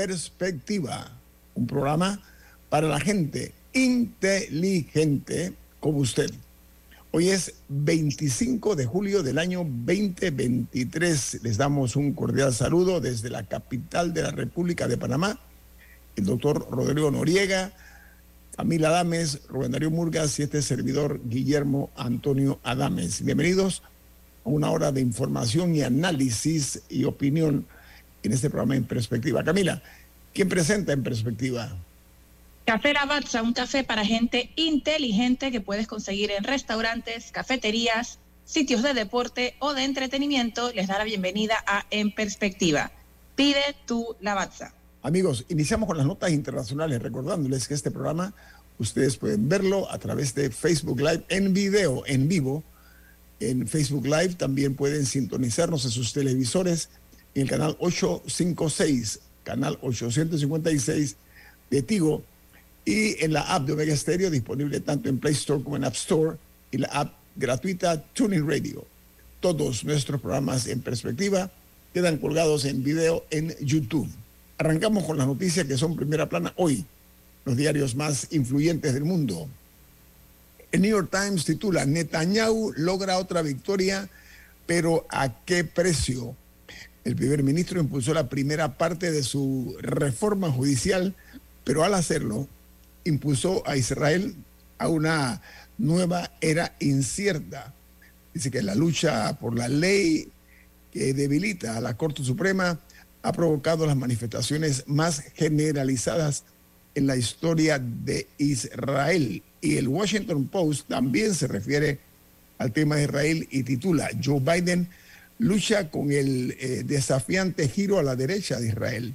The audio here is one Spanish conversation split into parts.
Perspectiva, un programa para la gente inteligente como usted. Hoy es 25 de julio del año 2023. Les damos un cordial saludo desde la capital de la República de Panamá. El doctor Rodrigo Noriega, Camila Adames, Rubén Darío Murgas y este servidor Guillermo Antonio Adames. Bienvenidos a una hora de información y análisis y opinión en este programa En Perspectiva. Camila, ¿quién presenta En Perspectiva? Café Lavazza, un café para gente inteligente que puedes conseguir en restaurantes, cafeterías, sitios de deporte o de entretenimiento. Les da la bienvenida a En Perspectiva. Pide tu Lavazza. Amigos, iniciamos con las notas internacionales, recordándoles que este programa ustedes pueden verlo a través de Facebook Live en video, en vivo. En Facebook Live también pueden sintonizarnos en sus televisores en el canal 856, canal 856 de Tigo y en la app de Omega Stereo disponible tanto en Play Store como en App Store y la app gratuita Tuning Radio. Todos nuestros programas en perspectiva quedan colgados en video en YouTube. Arrancamos con las noticias que son primera plana hoy, los diarios más influyentes del mundo. El New York Times titula Netanyahu logra otra victoria, pero ¿a qué precio? El primer ministro impulsó la primera parte de su reforma judicial, pero al hacerlo impulsó a Israel a una nueva era incierta. Dice que la lucha por la ley que debilita a la Corte Suprema ha provocado las manifestaciones más generalizadas en la historia de Israel. Y el Washington Post también se refiere al tema de Israel y titula Joe Biden lucha con el eh, desafiante giro a la derecha de Israel,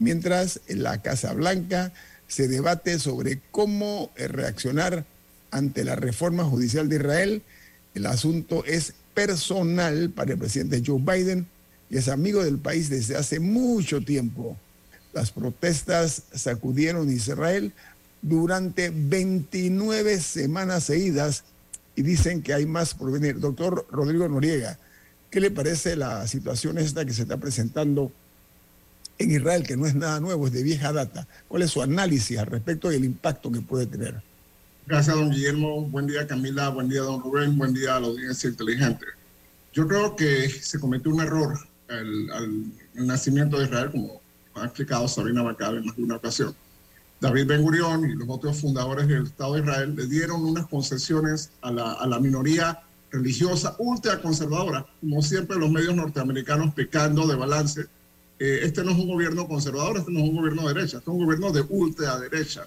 mientras en la Casa Blanca se debate sobre cómo eh, reaccionar ante la reforma judicial de Israel. El asunto es personal para el presidente Joe Biden y es amigo del país desde hace mucho tiempo. Las protestas sacudieron Israel durante 29 semanas seguidas y dicen que hay más por venir. Doctor Rodrigo Noriega, ¿Qué le parece la situación esta que se está presentando en Israel, que no es nada nuevo, es de vieja data? ¿Cuál es su análisis al respecto y el impacto que puede tener? Gracias, don Guillermo. Buen día, Camila. Buen día, don Rubén. Buen día a la audiencia inteligente. Yo creo que se cometió un error al, nacimiento de Israel, como ha explicado Sabrina Macabe en más de una ocasión. David Ben Gurión y los otros fundadores del Estado de Israel le dieron unas concesiones a la, a la minoría religiosa ultraconservadora, como siempre los medios norteamericanos pecando de balance. Eh, este no es un gobierno conservador, este no es un gobierno de derecha, este es un gobierno de ultraderecha.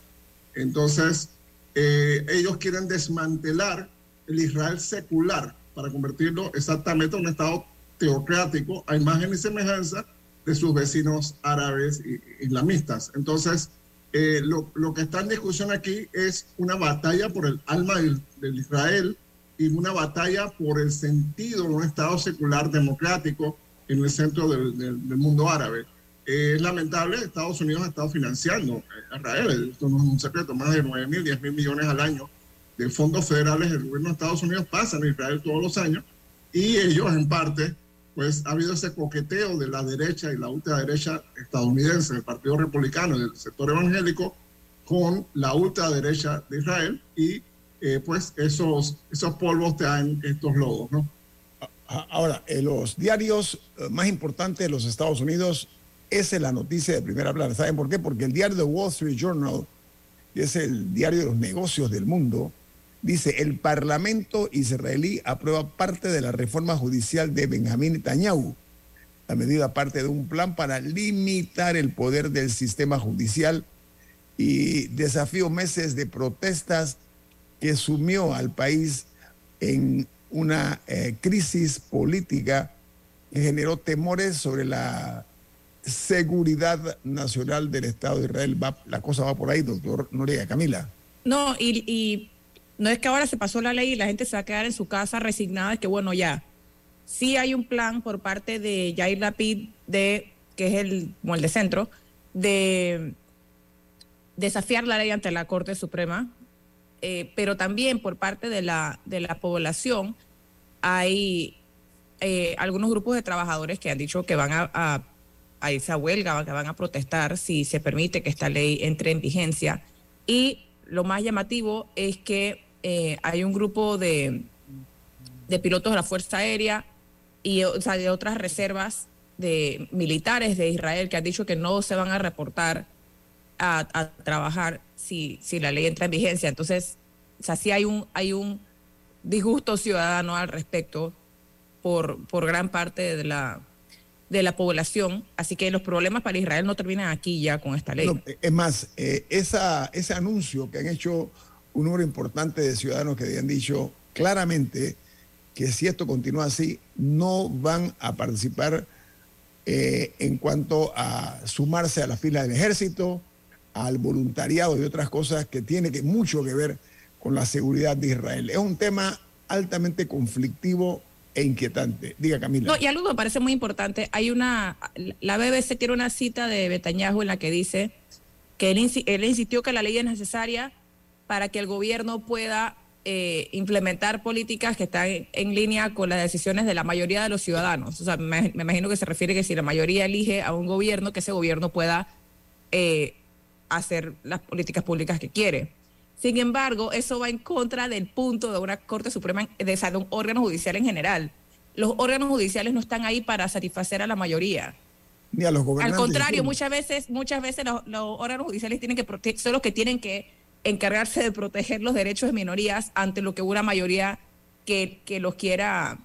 Entonces, eh, ellos quieren desmantelar el Israel secular para convertirlo exactamente en un Estado teocrático a imagen y semejanza de sus vecinos árabes e islamistas. Entonces, eh, lo, lo, que está en discusión aquí es una batalla por el alma del, del Israel y una batalla por el sentido de un Estado secular democrático en el centro del, del, mundo árabe. es lamentable, Estados Unidos ha estado financiando a Israel, esto no es un secreto, más de 9 mil, 10 mil millones al año de fondos federales del gobierno de Estados Unidos pasan a Israel todos los años y ellos en parte, pues ha habido ese coqueteo de la derecha y la ultraderecha estadounidense, del Partido Republicano y del sector evangélico con la ultraderecha de Israel y eh, pues esos, esos polvos te dan estos logos, ¿no? Ahora, eh, los diarios eh, más importantes de los Estados Unidos Esa es la noticia de primera plana. ¿Saben por qué? Porque el diario The Wall Street Journal, que es el diario de los negocios del mundo, dice, el Parlamento israelí aprueba parte de la reforma judicial de Benjamín Netanyahu. La medida parte de un plan para limitar el poder del sistema judicial y desafío meses de protestas que sumió al país en una eh, crisis política que generó temores sobre la seguridad nacional del Estado de Israel. la cosa va por ahí, doctor Noriega. Camila. No, y, no es que ahora se pasó la ley y la gente se va a quedar en su casa resignada, es que bueno, ya, sí hay un plan por parte de Jair Lapid, de, que es el, el de centro, de desafiar la ley ante la Corte Suprema, eh, pero también por parte de la, de la población hay eh, algunos grupos de trabajadores que han dicho que van a, a, irse a huelga, que van a protestar si se permite que esta ley entre en vigencia. Y lo más llamativo es que eh, hay un grupo de, de pilotos de la Fuerza Aérea y de otras reservas de militares de Israel que han dicho que no se van a reportar a, trabajar si, si la ley entra en vigencia. Entonces, o sea, sí hay un, hay un disgusto ciudadano al respecto por, por gran parte de la, de la población. Así que los problemas para Israel no terminan aquí ya con esta ley. es más, eh, ese anuncio que han hecho un número importante de ciudadanos que habían dicho claramente que si esto continúa así, no van a participar eh, en cuanto a sumarse a la fila del ejército, al voluntariado y otras cosas que tiene que, mucho que ver con la seguridad de Israel. Es un tema altamente conflictivo e inquietante. Diga Camila. No, y algo me parece muy importante. Hay una, la BBC tiene una cita de Betañajo en la que dice que él, él insistió que la ley es necesaria para que el gobierno pueda eh, implementar políticas que están en línea con las decisiones de la mayoría de los ciudadanos. O sea, me, imagino que se refiere que si la mayoría elige a un gobierno, que ese gobierno pueda eh, hacer las políticas públicas que quiere. Sin embargo, eso va en contra del punto de una Corte Suprema, de, un órgano judicial en general. Los órganos judiciales no están ahí para satisfacer a la mayoría. Ni a los gobernantes. Al contrario, muchas veces, muchas veces los, órganos judiciales tienen que son los que tienen que encargarse de proteger los derechos de minorías ante lo que una mayoría que, que los quiera,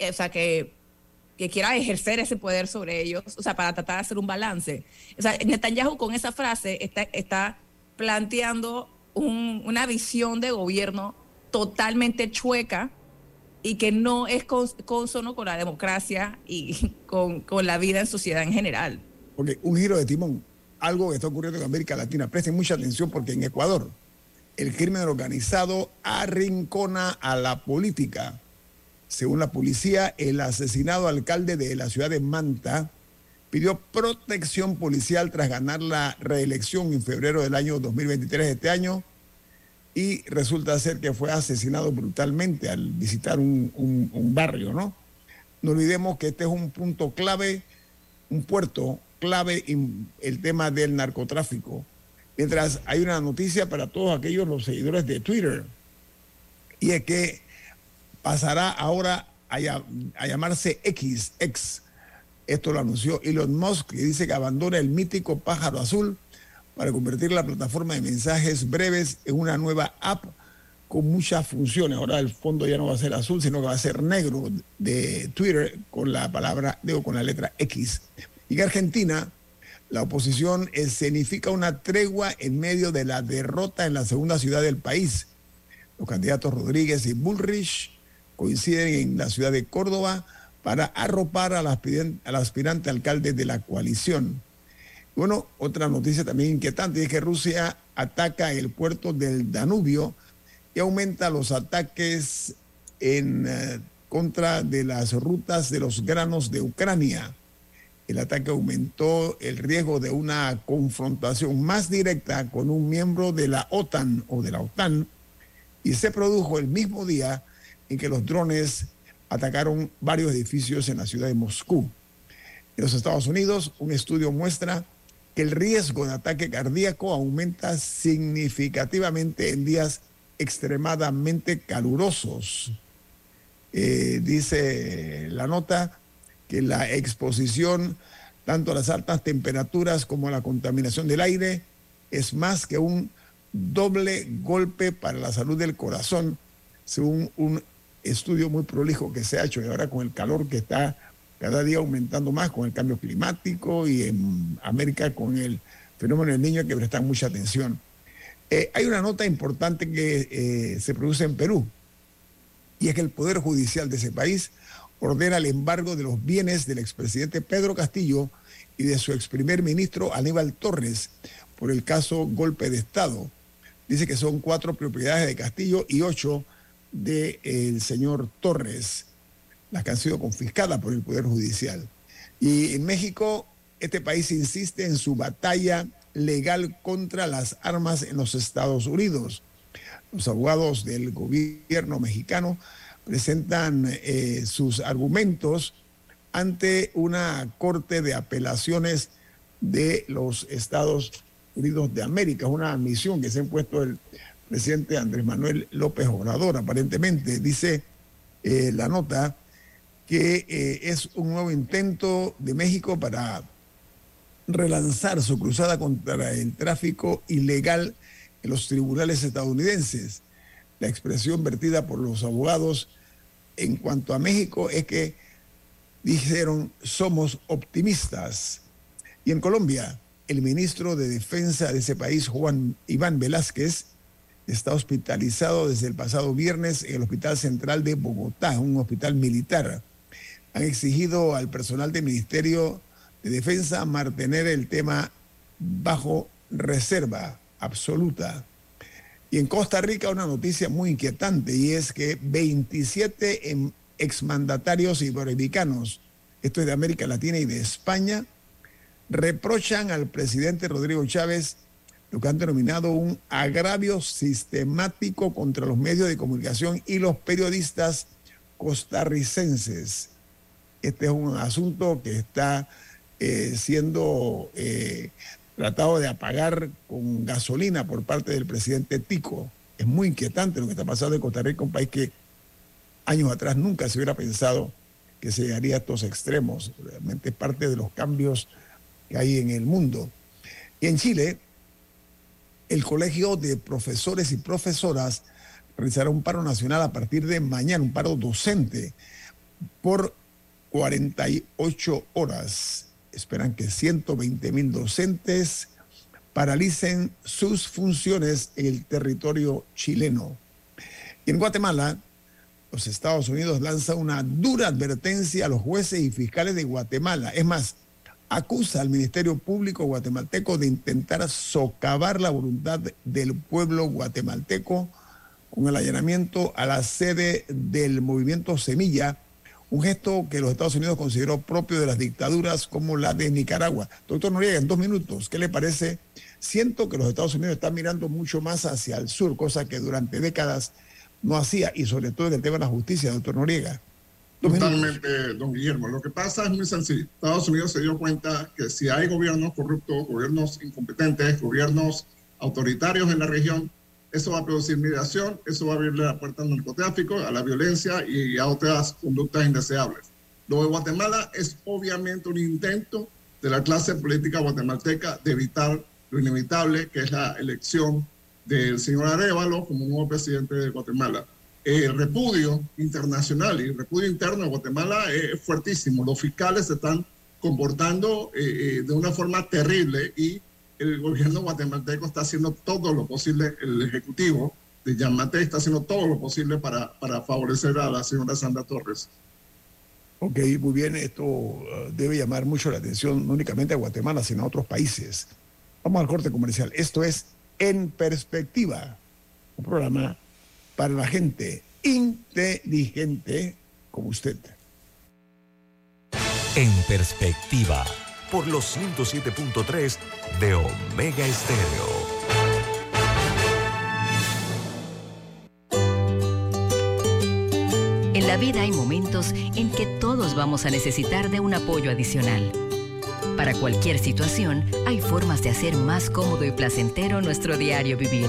o sea, que que quiera ejercer ese poder sobre ellos, o sea, para tratar de hacer un balance. O sea, Netanyahu con esa frase está, está planteando una visión de gobierno totalmente chueca y que no es consono con la democracia y con, con, la vida en sociedad en general. Porque un giro de timón, algo que está ocurriendo en América Latina. Presten mucha atención porque en Ecuador el crimen organizado arrincona a la política según la policía, el asesinado alcalde de la ciudad de Manta pidió protección policial tras ganar la reelección en febrero del año 2023 de este año y resulta ser que fue asesinado brutalmente al visitar un, un barrio, ¿no? No olvidemos que este es un punto clave, un puerto clave en el tema del narcotráfico. Mientras hay una noticia para todos aquellos los seguidores de Twitter, y es que pasará ahora a, llamarse XX. Esto lo anunció Elon Musk, que dice que abandona el mítico pájaro azul para convertir la plataforma de mensajes breves en una nueva app con muchas funciones. Ahora el fondo ya no va a ser azul, sino que va a ser negro de Twitter con la palabra, digo, con la letra X. Y en Argentina, la oposición escenifica una tregua en medio de la derrota en la segunda ciudad del país. Los candidatos Rodríguez y Bullrich coinciden en la ciudad de Córdoba para arropar al aspirante, alcalde de la coalición. Bueno, otra noticia también inquietante es que Rusia ataca el puerto del Danubio y aumenta los ataques en eh, contra de las rutas de los granos de Ucrania. El ataque aumentó el riesgo de una confrontación más directa con un miembro de la OTAN o de la OTAN y se produjo el mismo día en que los drones atacaron varios edificios en la ciudad de Moscú. En los Estados Unidos, un estudio muestra que el riesgo de ataque cardíaco aumenta significativamente en días extremadamente calurosos. Eh, dice la nota que la exposición tanto las altas temperaturas como la contaminación del aire es más que un doble golpe para la salud del corazón, según un estudio muy prolijo que se ha hecho y ahora con el calor que está cada día aumentando más con el cambio climático y en América con el fenómeno del niño hay que prestar mucha atención. Eh, hay una nota importante que eh, se produce en Perú y es que el Poder Judicial de ese país ordena el embargo de los bienes del expresidente Pedro Castillo y de su ex primer ministro Aníbal Torres por el caso golpe de Estado. Dice que son cuatro propiedades de Castillo y ocho del señor Torres, las que han sido confiscadas por el Poder Judicial. Y en México, este país insiste en su batalla legal contra las armas en los Estados Unidos. Los abogados del gobierno mexicano presentan eh, sus argumentos ante una corte de apelaciones de los Estados Unidos de América. Una misión que se ha impuesto el presidente Andrés Manuel López Obrador, aparentemente. Dice eh, la nota que eh, es un nuevo intento de México para relanzar su cruzada contra el tráfico ilegal en los tribunales estadounidenses. La expresión vertida por los abogados en cuanto a México es que dijeron somos optimistas. Y en Colombia, el ministro de Defensa de ese país, Juan Iván Velázquez, está hospitalizado desde el pasado viernes en el Hospital Central de Bogotá, un hospital militar. Han exigido al personal del Ministerio de Defensa mantener el tema bajo reserva absoluta. Y en Costa Rica una noticia muy inquietante y es que 27 em, exmandatarios iberoamericanos, esto es de América Latina y de España, reprochan al presidente Rodrigo Chávez lo que han denominado un agravio sistemático contra los medios de comunicación y los periodistas costarricenses. Este es un asunto que está eh, siendo eh, tratado de apagar con gasolina por parte del presidente Tico. Es muy inquietante lo que está pasando en Costa Rica, un país que años atrás nunca se hubiera pensado que se llegaría a estos extremos. Realmente es parte de los cambios que hay en el mundo. Y en Chile, el Colegio de Profesores y Profesoras realizará un paro nacional a partir de mañana, un paro docente por 48 horas. Esperan que 120 mil docentes paralicen sus funciones en el territorio chileno. Y en Guatemala, los Estados Unidos lanzan una dura advertencia a los jueces y fiscales de Guatemala. Es más, acusa al Ministerio Público guatemalteco de intentar socavar la voluntad del pueblo guatemalteco con el allanamiento a la sede del movimiento Semilla, un gesto que los Estados Unidos consideró propio de las dictaduras como la de Nicaragua. Doctor Noriega, en dos minutos, ¿qué le parece? Siento que los Estados Unidos están mirando mucho más hacia el sur, cosa que durante décadas no hacía, y sobre todo en el tema de la justicia, doctor Noriega. Totalmente, don Guillermo. Lo que pasa es muy sencillo. Estados Unidos se dio cuenta que si hay gobiernos corruptos, gobiernos incompetentes, gobiernos autoritarios en la región, eso va a producir migración, eso va a abrirle la puerta al narcotráfico, a la violencia y a otras conductas indeseables. Lo de Guatemala es obviamente un intento de la clase política guatemalteca de evitar lo inevitable, que es la elección del señor Arevalo como nuevo presidente de Guatemala el repudio internacional y el repudio interno de Guatemala es fuertísimo. Los fiscales se están comportando eh, eh, de una forma terrible y el gobierno guatemalteco está haciendo todo lo posible, el ejecutivo de Yamate está haciendo todo lo posible para, para favorecer a la señora Sandra Torres. Ok, muy bien, esto debe llamar mucho la atención, no únicamente a Guatemala, sino a otros países. Vamos al corte comercial. Esto es En Perspectiva, un programa para la gente inteligente como usted. En perspectiva, por los 107.3 de Omega Estéreo. En la vida hay momentos en que todos vamos a necesitar de un apoyo adicional. Para cualquier situación, hay formas de hacer más cómodo y placentero nuestro diario vivir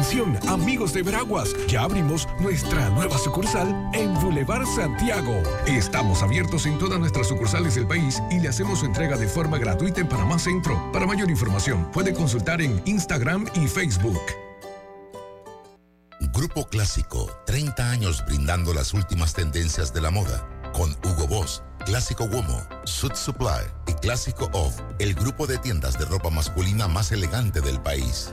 Atención, amigos de Veraguas, ya abrimos nuestra nueva sucursal en Boulevard Santiago. Estamos abiertos en todas nuestras sucursales del país y le hacemos su entrega de forma gratuita en Panamá Centro. Para mayor información, puede consultar en Instagram y Facebook. Grupo Clásico, 30 años brindando las últimas tendencias de la moda. Con Hugo Boss, Clásico Womo, Suit Supply y Clásico Off, el grupo de tiendas de ropa masculina más elegante del país.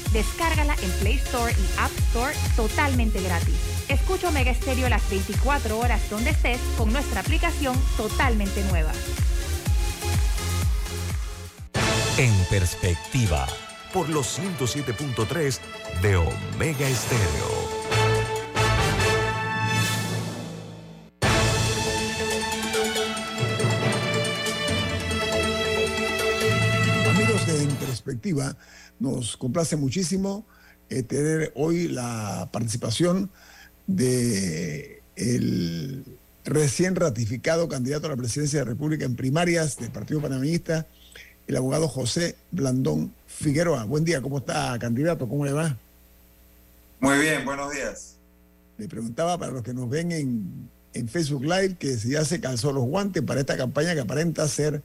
Descárgala en Play Store y App Store totalmente gratis. Escucha Omega Stereo las 24 horas donde estés con nuestra aplicación totalmente nueva. En perspectiva, por los 107.3 de Omega Estéreo. Perspectiva, nos complace muchísimo eh, tener hoy la participación de el recién ratificado candidato a la presidencia de la República en primarias del Partido Panameñista, el abogado José Blandón Figueroa. Buen día, ¿cómo está, candidato? ¿Cómo le va? Muy bien, buenos días. Le preguntaba para los que nos ven en, en Facebook Live que si ya se calzó los guantes para esta campaña que aparenta ser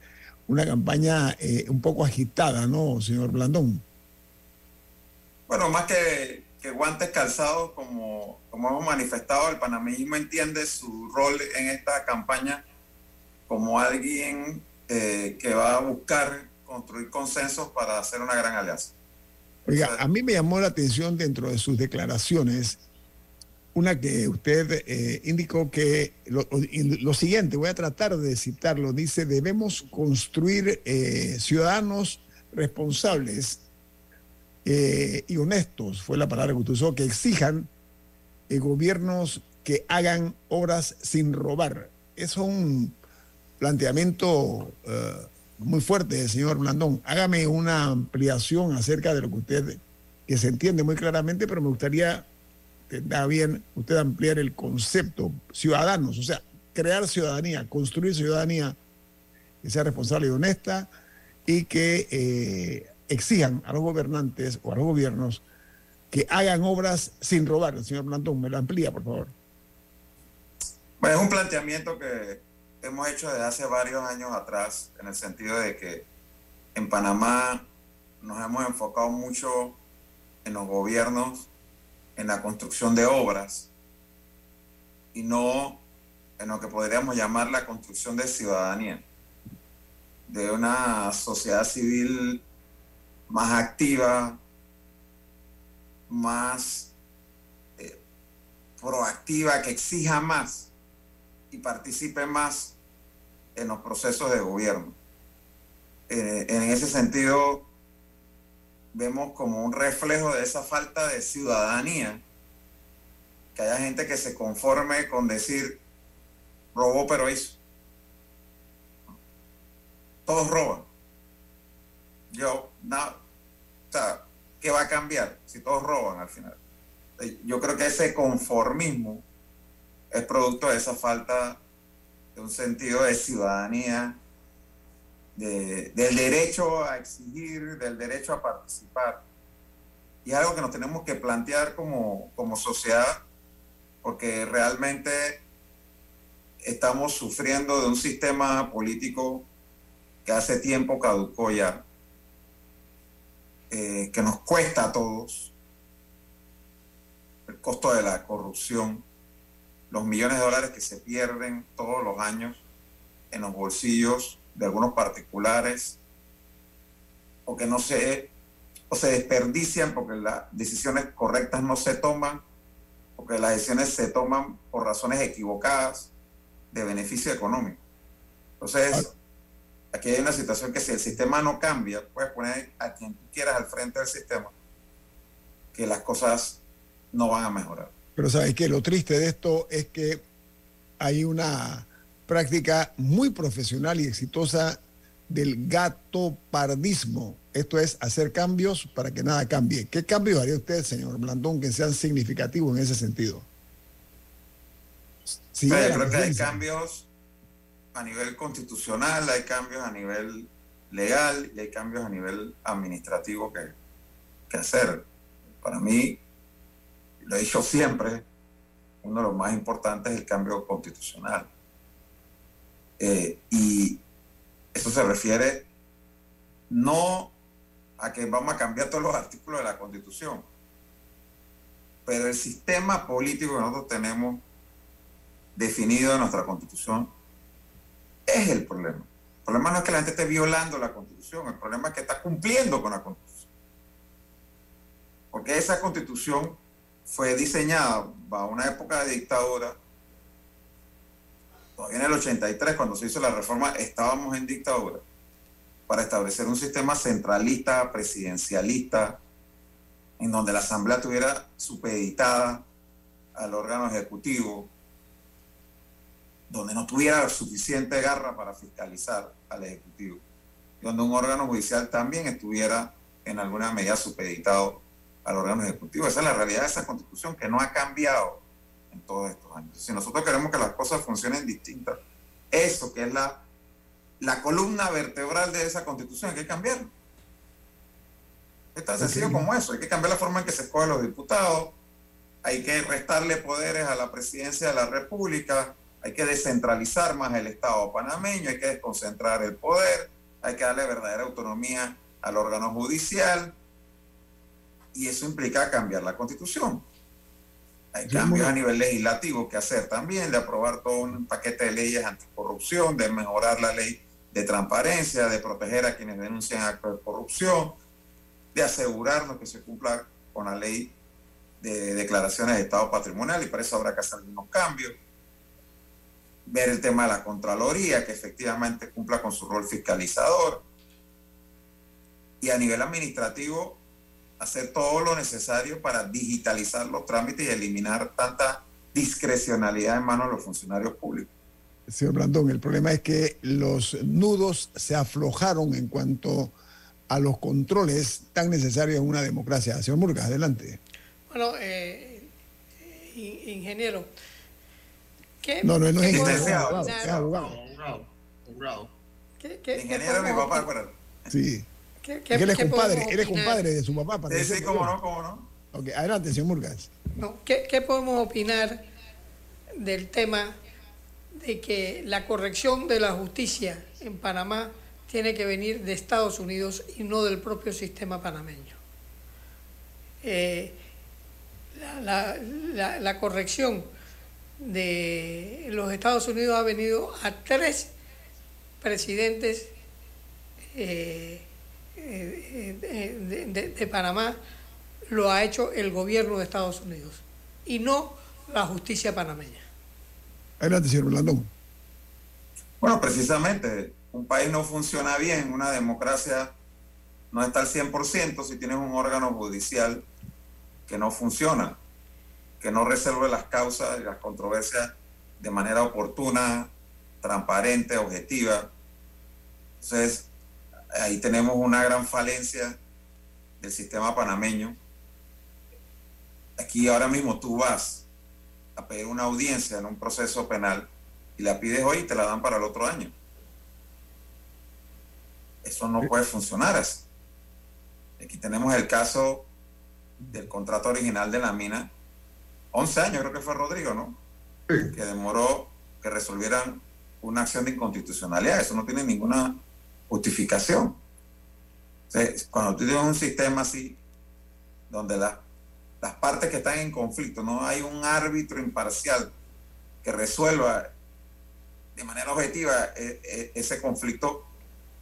una campaña eh, un poco agitada, ¿no, señor Blandón? Bueno, más que, que guantes calzados, como, como hemos manifestado, el panameñismo entiende su rol en esta campaña como alguien eh, que va a buscar construir consensos para hacer una gran alianza. Oiga, a mí me llamó la atención dentro de sus declaraciones una que usted eh, indicó que lo, siguiente, voy a tratar de citarlo, dice, debemos construir eh, ciudadanos responsables eh, y honestos, fue la palabra que usted usó, que exijan gobiernos que hagan obras sin robar. Es un planteamiento muy fuerte, señor Blandón. Hágame una ampliación acerca de lo que usted, que se entiende muy claramente, pero me gustaría tendrá bien usted ampliar el concepto ciudadanos, o sea, crear ciudadanía, construir ciudadanía que sea responsable y honesta y que eh, exijan a los gobernantes o a los gobiernos que hagan obras sin robar. El señor Blandón, me lo amplía, por favor. Bueno, es un planteamiento que hemos hecho desde hace varios años atrás, en el sentido de que en Panamá nos hemos enfocado mucho en los gobiernos en la construcción de obras y no en lo que podríamos llamar la construcción de ciudadanía, de una sociedad civil más activa, más eh, proactiva, que exija más y participe más en los procesos de gobierno. Eh, en ese sentido, vemos como un reflejo de esa falta de ciudadanía, que haya gente que se conforme con decir, robó pero hizo. Todos roban. Yo, no, o sea, ¿qué va a cambiar si todos roban al final? Yo creo que ese conformismo es producto de esa falta de un sentido de ciudadanía de, del derecho a exigir, del derecho a participar. Y es algo que nos tenemos que plantear como, como sociedad, porque realmente estamos sufriendo de un sistema político que hace tiempo caducó ya, eh, que nos cuesta a todos el costo de la corrupción, los millones de dólares que se pierden todos los años en los bolsillos de algunos particulares o que no se, o se desperdician porque las decisiones correctas no se toman, porque las decisiones se toman por razones equivocadas. de beneficio económico. Entonces, aquí hay una situación que si el sistema no cambia, puedes poner a quien tú quieras al frente del sistema, que las cosas no van a mejorar. Pero sabes que lo triste de esto es que hay una práctica muy profesional y exitosa del gatopardismo. Esto es hacer cambios para que nada cambie. ¿Qué cambios haría usted, señor Blandón, que sean significativos en ese sentido? Sí, creo que hay cambios a nivel constitucional, hay cambios a nivel legal y hay cambios a nivel administrativo que, que hacer. Para mí, lo he dicho siempre, uno de los más importantes es el cambio constitucional. Eh, y eso se refiere no a que vamos a cambiar todos los artículos de la Constitución, pero el sistema político que nosotros tenemos definido en nuestra Constitución es el problema. El problema no es que la gente esté violando la Constitución, el problema es que está cumpliendo con la Constitución. Porque esa Constitución fue diseñada bajo una época de dictadura. Todavía en el 83, cuando se hizo la reforma, estábamos en dictadura para establecer un sistema centralista, presidencialista, en donde la Asamblea estuviera supeditada al órgano ejecutivo, donde no tuviera suficiente garra para fiscalizar al Ejecutivo, donde un órgano judicial también estuviera en alguna medida supeditado al órgano ejecutivo. Esa es la realidad de esa constitución que no ha cambiado en todos estos años. Si nosotros queremos que las cosas funcionen distintas, eso que es la, la columna vertebral de esa constitución hay que cambiarlo. Es tan sencillo como eso. Hay que cambiar la forma en que se escogen los diputados, hay que restarle poderes a la presidencia de la República, hay que descentralizar más el Estado panameño, hay que desconcentrar el poder, hay que darle verdadera autonomía al órgano judicial, y eso implica cambiar la constitución. Hay cambios a nivel legislativo que hacer también, de aprobar todo un paquete de leyes anticorrupción, de mejorar la ley de transparencia, de proteger a quienes denuncian actos de corrupción, de asegurarnos que se cumpla con la ley de declaraciones de estado patrimonial y para eso habrá que hacer algunos cambios ver el tema de la Contraloría, que efectivamente cumpla con su rol fiscalizador. Y a nivel administrativo, hacer todo lo necesario para digitalizar los trámites y eliminar tanta discrecionalidad en manos de los funcionarios públicos. Señor Blandón, el problema es que los nudos se aflojaron en cuanto a los controles tan necesarios en una democracia. Señor Murgas, adelante. Bueno, eh, ingeniero, no, no, no es ingeniero. Es abogado. Abogado. Ingeniero mi papá, acuérdate. Sí. ¿Qué, qué, él es compadre, él es compadre de su papá. Sí, sí, cómo no, cómo no. Ok, adelante, señor Murgas. No, ¿qué, ¿Qué podemos opinar del tema de que la corrección de la justicia en Panamá tiene que venir de Estados Unidos y no del propio sistema panameño? Eh, la, la, la corrección de los Estados Unidos ha venido a tres presidentes eh, eh, de, Panamá, lo ha hecho el gobierno de Estados Unidos y no la justicia panameña. Adelante, señor Blandón. Bueno, precisamente, un país no funciona bien, una democracia no está al 100% si tienes un órgano judicial que no funciona que no resuelve las causas y las controversias de manera oportuna, transparente, objetiva. Entonces, ahí tenemos una gran falencia del sistema panameño. Aquí ahora mismo tú vas a pedir una audiencia en un proceso penal y la pides hoy y te la dan para el otro año. Eso no puede funcionar así. Aquí tenemos el caso del contrato original de la mina 11 años creo que fue Rodrigo, ¿no? Sí. Que demoró que resolvieran una acción de inconstitucionalidad. Eso no tiene ninguna justificación. cuando tú tienes un sistema así, donde las partes que están en conflicto, no hay un árbitro imparcial que resuelva de manera objetiva e, e, ese conflicto,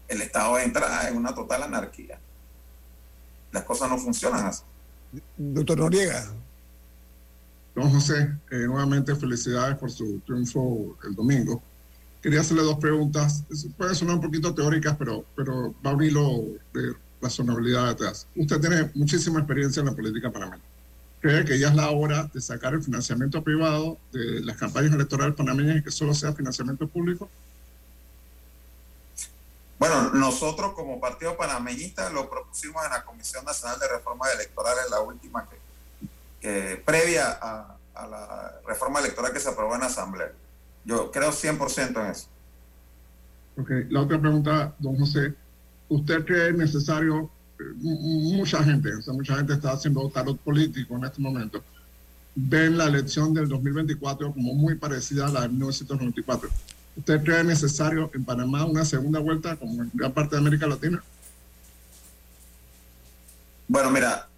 el Estado entra en una total anarquía. Las cosas no funcionan así. Doctor Noriega, Don José, eh, nuevamente felicidades por su triunfo el domingo. Quería hacerle dos preguntas. Pueden sonar un poquito teóricas, pero, pero va a abrirlo de razonabilidad detrás. Usted tiene muchísima experiencia en la política panameña. ¿Cree que ya es la hora de sacar el financiamiento privado de las campañas electorales panameñas y que solo sea financiamiento público? Bueno, nosotros como Partido Panameñista lo propusimos en la Comisión Nacional de Reformas Electorales, la última que, previa a, la reforma electoral que se aprobó en la Asamblea. Yo creo 100% en eso. Ok, la otra pregunta, don José. ¿Usted cree necesario, eh, mucha gente, o sea, mucha gente está haciendo tarot político en este momento, ven la elección del 2024 como muy parecida a la de 1994? ¿Usted cree necesario en Panamá una segunda vuelta como en gran parte de América Latina? Bueno, mira,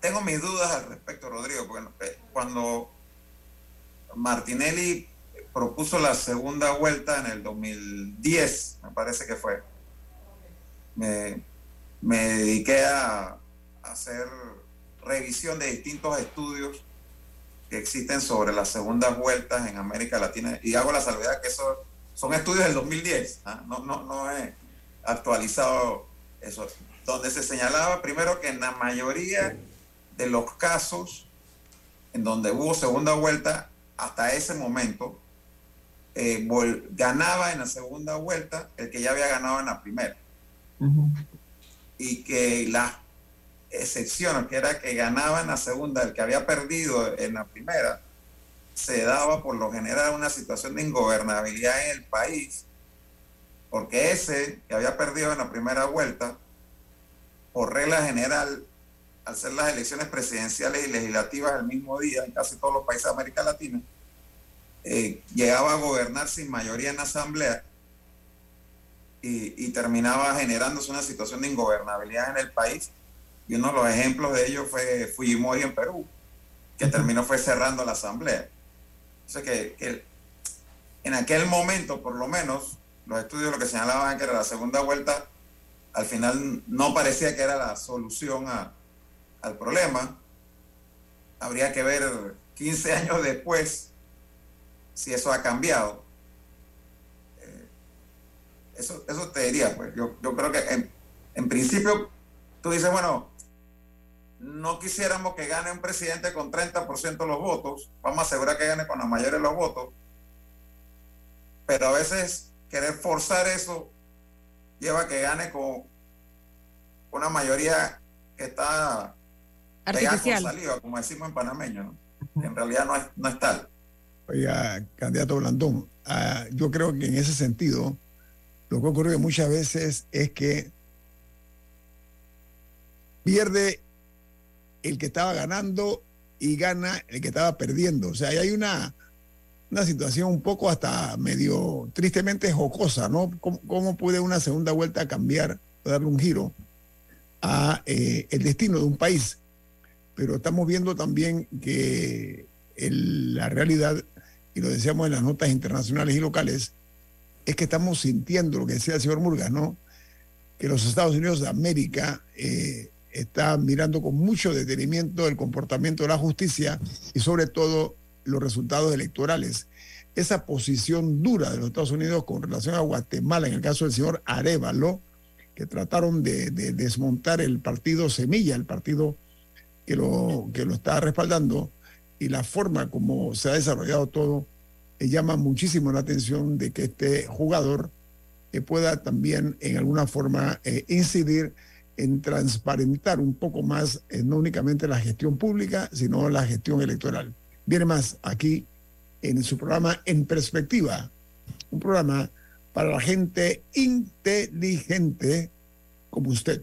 tengo mis dudas al respecto, Rodrigo, porque eh, cuando Martinelli propuso la segunda vuelta en el 2010, me parece que fue, me, dediqué a hacer revisión de distintos estudios que existen sobre las segundas vueltas en América Latina. Y hago la salvedad que eso son estudios del 2010, ¿ah? no, no, no he actualizado eso, donde se señalaba primero que en la mayoría de los casos en donde hubo segunda vuelta, hasta ese momento, eh, ganaba en la segunda vuelta el que ya había ganado en la primera. Y que las excepción, que era que ganaba en la segunda el que había perdido en la primera, se daba por lo general una situación de ingobernabilidad en el país, porque ese que había perdido en la primera vuelta, por regla general, al ser las elecciones presidenciales y legislativas el mismo día en casi todos los países de América Latina, eh, llegaba a gobernar sin mayoría en la asamblea y, y terminaba generándose una situación de ingobernabilidad en el país y uno de los ejemplos de ello fue Fujimori en Perú, que terminó fue cerrando la asamblea. Sea que, en aquel momento, por lo menos, los estudios lo que señalaban que era la segunda vuelta, al final no parecía que era la solución al problema. Habría que ver 15 años después si eso ha cambiado. Eh, eso, eso te diría, pues. Yo, creo que en, en principio tú dices, bueno, no quisiéramos que gane un presidente con 30% de los votos, vamos a asegurar que gane con la mayoría de los votos, pero a veces querer forzar eso lleva a que gane con una mayoría que está artificial, saliva, como decimos en panameño, en realidad no es, no es tal. Oiga, candidato Blandón, ah, yo creo que en ese sentido, lo que ocurre muchas veces es que pierde el que estaba ganando y gana el que estaba perdiendo. O sea, hay una, una situación un poco hasta medio tristemente jocosa, ¿no? ¿Cómo, puede una segunda vuelta cambiar darle un giro a eh, el destino de un país? Pero estamos viendo también que la realidad, y lo decíamos en las notas internacionales y locales, es que estamos sintiendo lo que decía el señor Murgas, ¿no? Que los Estados Unidos de América eh, está mirando con mucho detenimiento el comportamiento de la justicia y sobre todo los resultados electorales. Esa posición dura de los Estados Unidos con relación a Guatemala, en el caso del señor Arevalo, que trataron de, desmontar el partido Semilla, el partido que lo, que lo está respaldando, y la forma como se ha desarrollado todo, eh, llama muchísimo la atención de que este jugador eh, pueda también en alguna forma eh, incidir en transparentar un poco más no únicamente la gestión pública, sino la gestión electoral. Viene más aquí en su programa En Perspectiva, un programa para la gente inteligente como usted.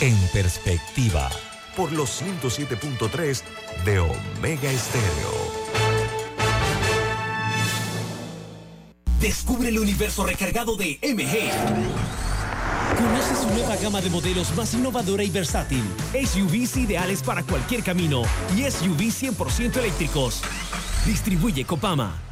En Perspectiva, por los 107.3 de Omega Estéreo. Descubre el universo recargado de MG Conoce su nueva gama de modelos más innovadora y versátil. SUVs ideales para cualquier camino y SUVs 100% eléctricos. Distribuye Copama.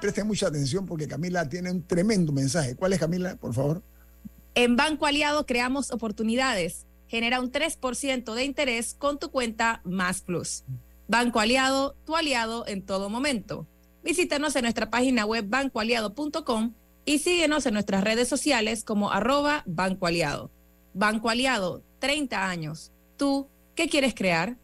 Presten mucha atención porque Camila tiene un tremendo mensaje. ¿Cuál es Camila, por favor? En Banco Aliado creamos oportunidades. Genera un 3% de interés con tu cuenta Más Plus. Banco Aliado, tu aliado en todo momento. Visítanos en nuestra página web bancoaliado.com y síguenos en nuestras redes sociales como arroba Banco Aliado. Banco Aliado, 30 años. ¿Tú qué quieres crear?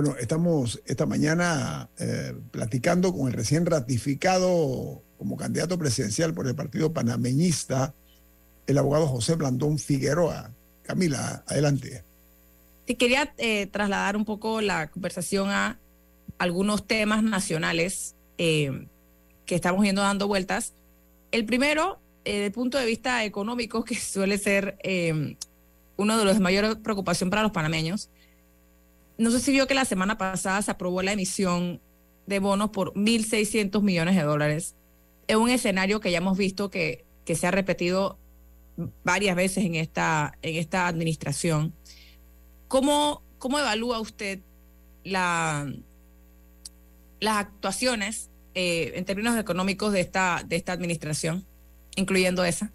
Bueno, estamos esta mañana eh, platicando con el recién ratificado como candidato presidencial por el Partido Panameñista, el abogado José Blandón Figueroa. Camila, adelante. Te quería eh, trasladar un poco la conversación a algunos temas nacionales eh, que estamos viendo dando vueltas. El primero, eh, desde el punto de vista económico, que suele ser eh, uno de los de mayor preocupación para los panameños. No sé si vio que la semana pasada se aprobó la emisión de bonos por 1.600 millones de dólares. Es un escenario que ya hemos visto que, que se ha repetido varias veces en esta, en esta administración. ¿Cómo, cómo evalúa usted la, las actuaciones eh, en términos económicos de esta, de esta administración, incluyendo esa?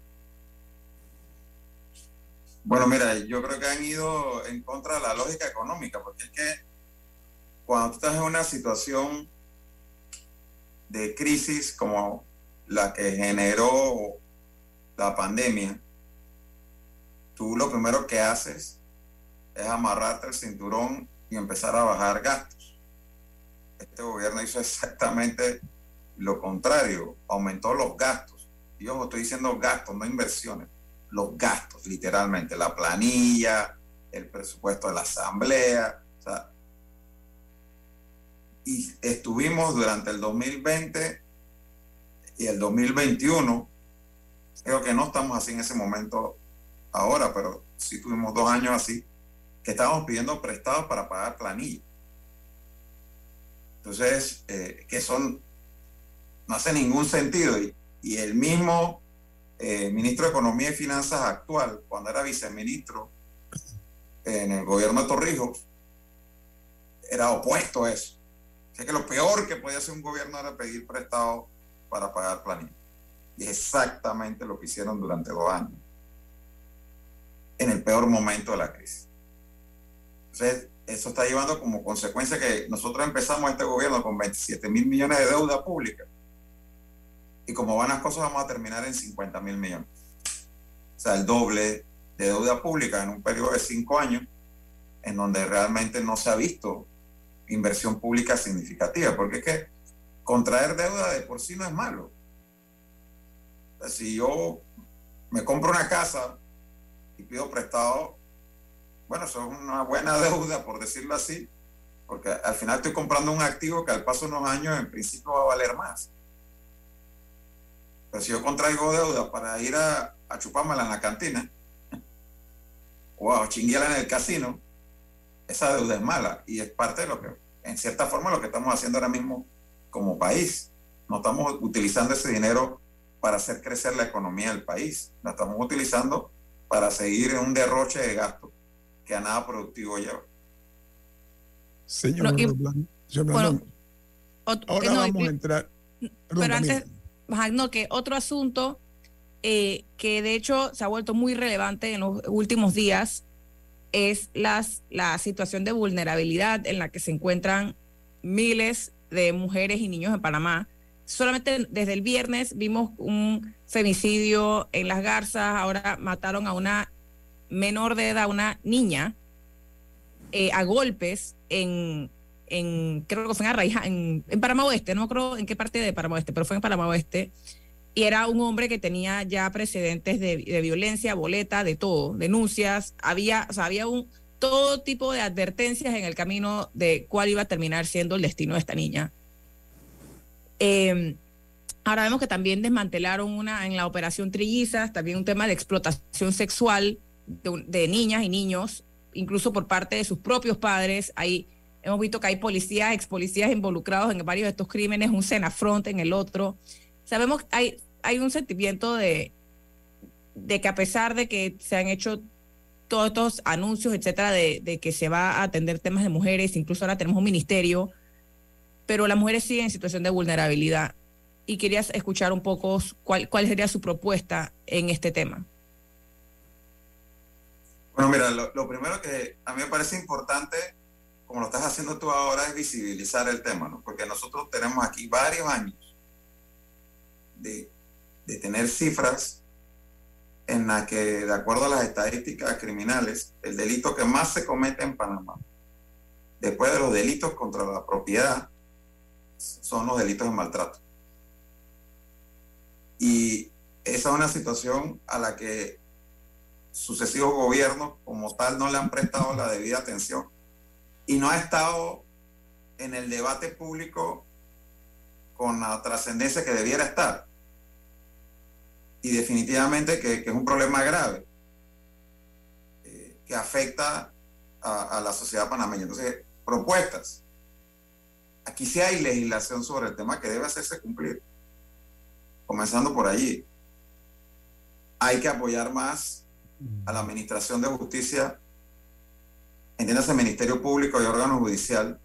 Bueno, mira, yo creo que han ido en contra de la lógica económica, porque es que cuando tú estás en una situación de crisis como la que generó la pandemia, tú lo primero que haces es amarrarte el cinturón y empezar a bajar gastos. Este gobierno hizo exactamente lo contrario, aumentó los gastos. Y yo estoy diciendo gastos, no inversiones, los gastos, literalmente, la planilla, el presupuesto de la asamblea. O sea, y estuvimos durante el 2020 y el 2021, creo que no estamos así en ese momento ahora, pero sí tuvimos dos años así, que estábamos pidiendo prestados para pagar planilla. Entonces, eh, que son, no hace ningún sentido. Y, y el mismo eh, ministro de Economía y Finanzas actual, cuando era viceministro en el gobierno de Torrijos, era opuesto a eso. O sea que lo peor que podía hacer un gobierno era pedir prestado para pagar planilla. Y es exactamente lo que hicieron durante dos años, en el peor momento de la crisis. Entonces, eso está llevando como consecuencia que nosotros empezamos este gobierno con 27 mil millones de deuda pública. Y como van las cosas, vamos a terminar en 50 mil millones. O sea, el doble de deuda pública en un periodo de cinco años, en donde realmente no se ha visto inversión pública significativa. Porque es que contraer deuda de por sí no es malo. Si yo me compro una casa y pido prestado bueno, eso es una buena deuda, por decirlo así, porque al final estoy comprando un activo que al paso de unos años en principio va a valer más. Pero si yo contraigo deuda para ir a, a chupármela en la cantina o a chinguearla en el casino, esa deuda es mala y es parte de lo que, en cierta forma, lo que estamos haciendo ahora mismo como país. No estamos utilizando ese dinero para hacer crecer la economía del país, la estamos utilizando para seguir en un derroche de gastos que a nada productivo lleva. Señor, y- bueno, Ot- ahora no, vamos y- a entrar. Perdón, pero Camila. antes, ajá, no, que otro asunto eh, que de hecho se ha vuelto muy relevante en los últimos días es las, la situación de vulnerabilidad en la que se encuentran miles de mujeres y niños en Panamá. Solamente desde el viernes vimos un femicidio en Las Garzas, ahora mataron a una menor de edad, una niña, eh, a golpes en, en, creo que fue en Arraija, en, en Oeste, no creo en qué parte de Panamá Oeste, pero fue en Panamá Oeste. Y era un hombre que tenía ya precedentes de, de violencia, boleta, de todo, denuncias, había, había un, todo tipo de advertencias en el camino de cuál iba a terminar siendo el destino de esta niña. Eh, ahora vemos que también desmantelaron una en la operación Trillizas, también un tema de explotación sexual de, de, niñas y niños, incluso por parte de sus propios padres. Ahí hemos visto que hay policías, ex policías involucrados en varios de estos crímenes, un Senafront en el otro. Sabemos que hay, hay un sentimiento de, de que a pesar de que se han hecho todos estos anuncios, etcétera, de, que se va a atender temas de mujeres, incluso ahora tenemos un ministerio, pero las mujeres siguen en situación de vulnerabilidad. Y querías escuchar un poco cuál, cuál sería su propuesta en este tema. Bueno, mira, lo, primero que a mí me parece importante, como lo estás haciendo tú ahora, es visibilizar el tema, ¿no? Porque nosotros tenemos aquí varios años de, de tener cifras en la que, de acuerdo a las estadísticas criminales, el delito que más se comete en Panamá, después de los delitos contra la propiedad, son los delitos de maltrato. Y esa es una situación a la que sucesivos gobiernos como tal no le han prestado la debida atención y no ha estado en el debate público con la trascendencia que debiera estar y definitivamente que, es un problema grave eh, que afecta a, a, la sociedad panameña. Entonces, propuestas. Aquí sí hay legislación sobre el tema que debe hacerse cumplir, comenzando por allí. Hay que apoyar más a la Administración de Justicia, entiéndase Ministerio Público y órgano judicial,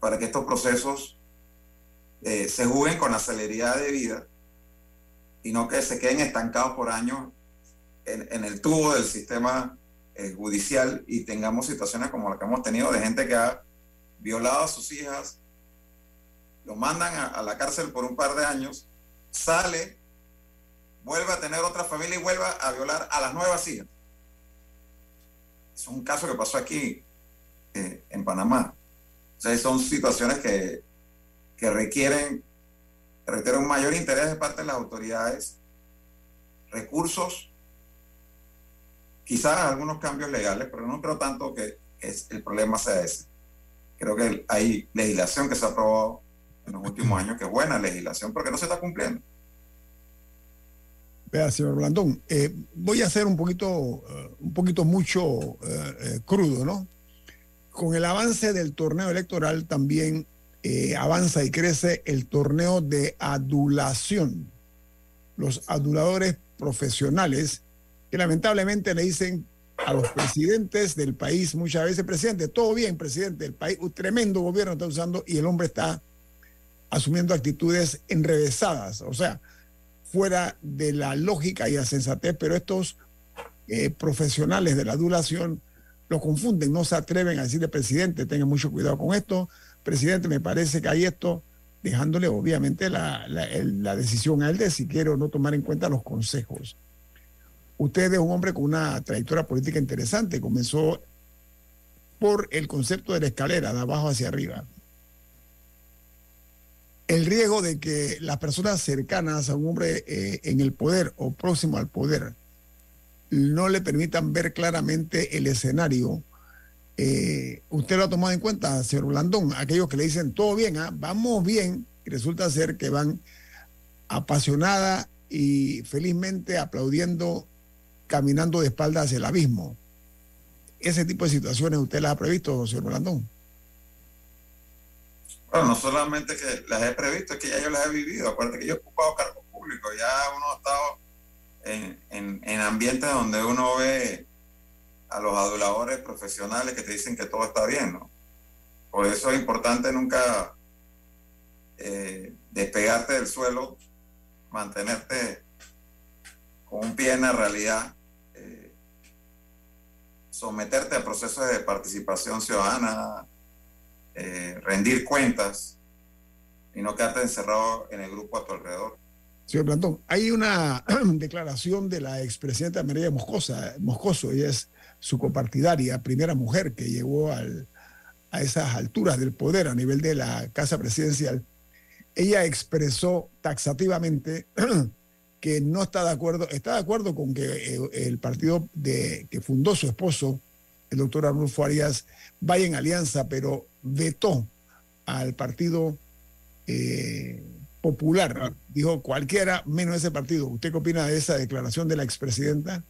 para que estos procesos eh, se juguen con la celeridad de vida y no que se queden estancados por años en, en el tubo del sistema eh, judicial y tengamos situaciones como la que hemos tenido de gente que ha violado a sus hijas, lo mandan a, a la cárcel por un par de años, sale, vuelve a tener otra familia y vuelve a violar a las nuevas hijas. Es un caso que pasó aquí eh, en Panamá. O sea, son situaciones que, que requieren requiere un mayor interés de parte de las autoridades, recursos, quizás algunos cambios legales, pero no creo tanto que es, el problema sea ese. Creo que hay legislación que se ha aprobado en los últimos años, que es buena legislación, pero que no se está cumpliendo. Vea, señor Blandón, eh, voy a ser un poquito, uh, un poquito mucho eh, crudo, ¿no? Con el avance del torneo electoral también eh, avanza y crece el torneo de adulación. Los aduladores profesionales que lamentablemente le dicen a los presidentes del país muchas veces, presidente, todo bien, presidente, el país, un tremendo gobierno está usando y el hombre está asumiendo actitudes enrevesadas, o sea, fuera de la lógica y la sensatez, pero estos eh, profesionales de la adulación lo confunden, no se atreven a decirle, presidente, tenga mucho cuidado con esto, presidente, me parece que hay esto, dejándole obviamente la, la, la, decisión a él de si quiere o no tomar en cuenta los consejos. Usted es un hombre con una trayectoria política interesante, comenzó por el concepto de la escalera, de abajo hacia arriba. El riesgo de que las personas cercanas a un hombre eh, en el poder o próximo al poder no le permitan ver claramente el escenario eh, usted lo ha tomado en cuenta, señor Blandón, aquellos que le dicen todo bien, ¿eh? vamos bien, y resulta ser que van apasionada y felizmente aplaudiendo, caminando de espaldas hacia el abismo. Ese tipo de situaciones usted las ha previsto, señor Blandón. Bueno, no solamente que las he previsto, es que ya yo las he vivido. Acuérdate que yo he ocupado cargos públicos, ya uno ha estado en, en, en ambientes donde uno ve a los aduladores profesionales que te dicen que todo está bien, ¿no? Por eso es importante nunca eh, despegarte del suelo, mantenerte con un pie en la realidad, eh, someterte a procesos de participación ciudadana, eh, rendir cuentas y no quedarte encerrado en el grupo a tu alrededor. Señor Plantón, hay una declaración de la expresidenta María Moscosa, Moscoso, ella es su copartidaria, primera mujer que llegó a esas alturas del poder a nivel de la Casa Presidencial. Ella expresó taxativamente que no está de acuerdo, está de acuerdo con que eh, el partido de, que fundó su esposo, el doctor Arnulfo Arias, vaya en alianza, pero vetó al partido eh, popular. Dijo cualquiera menos ese partido. ¿Usted qué opina de esa declaración de la expresidenta?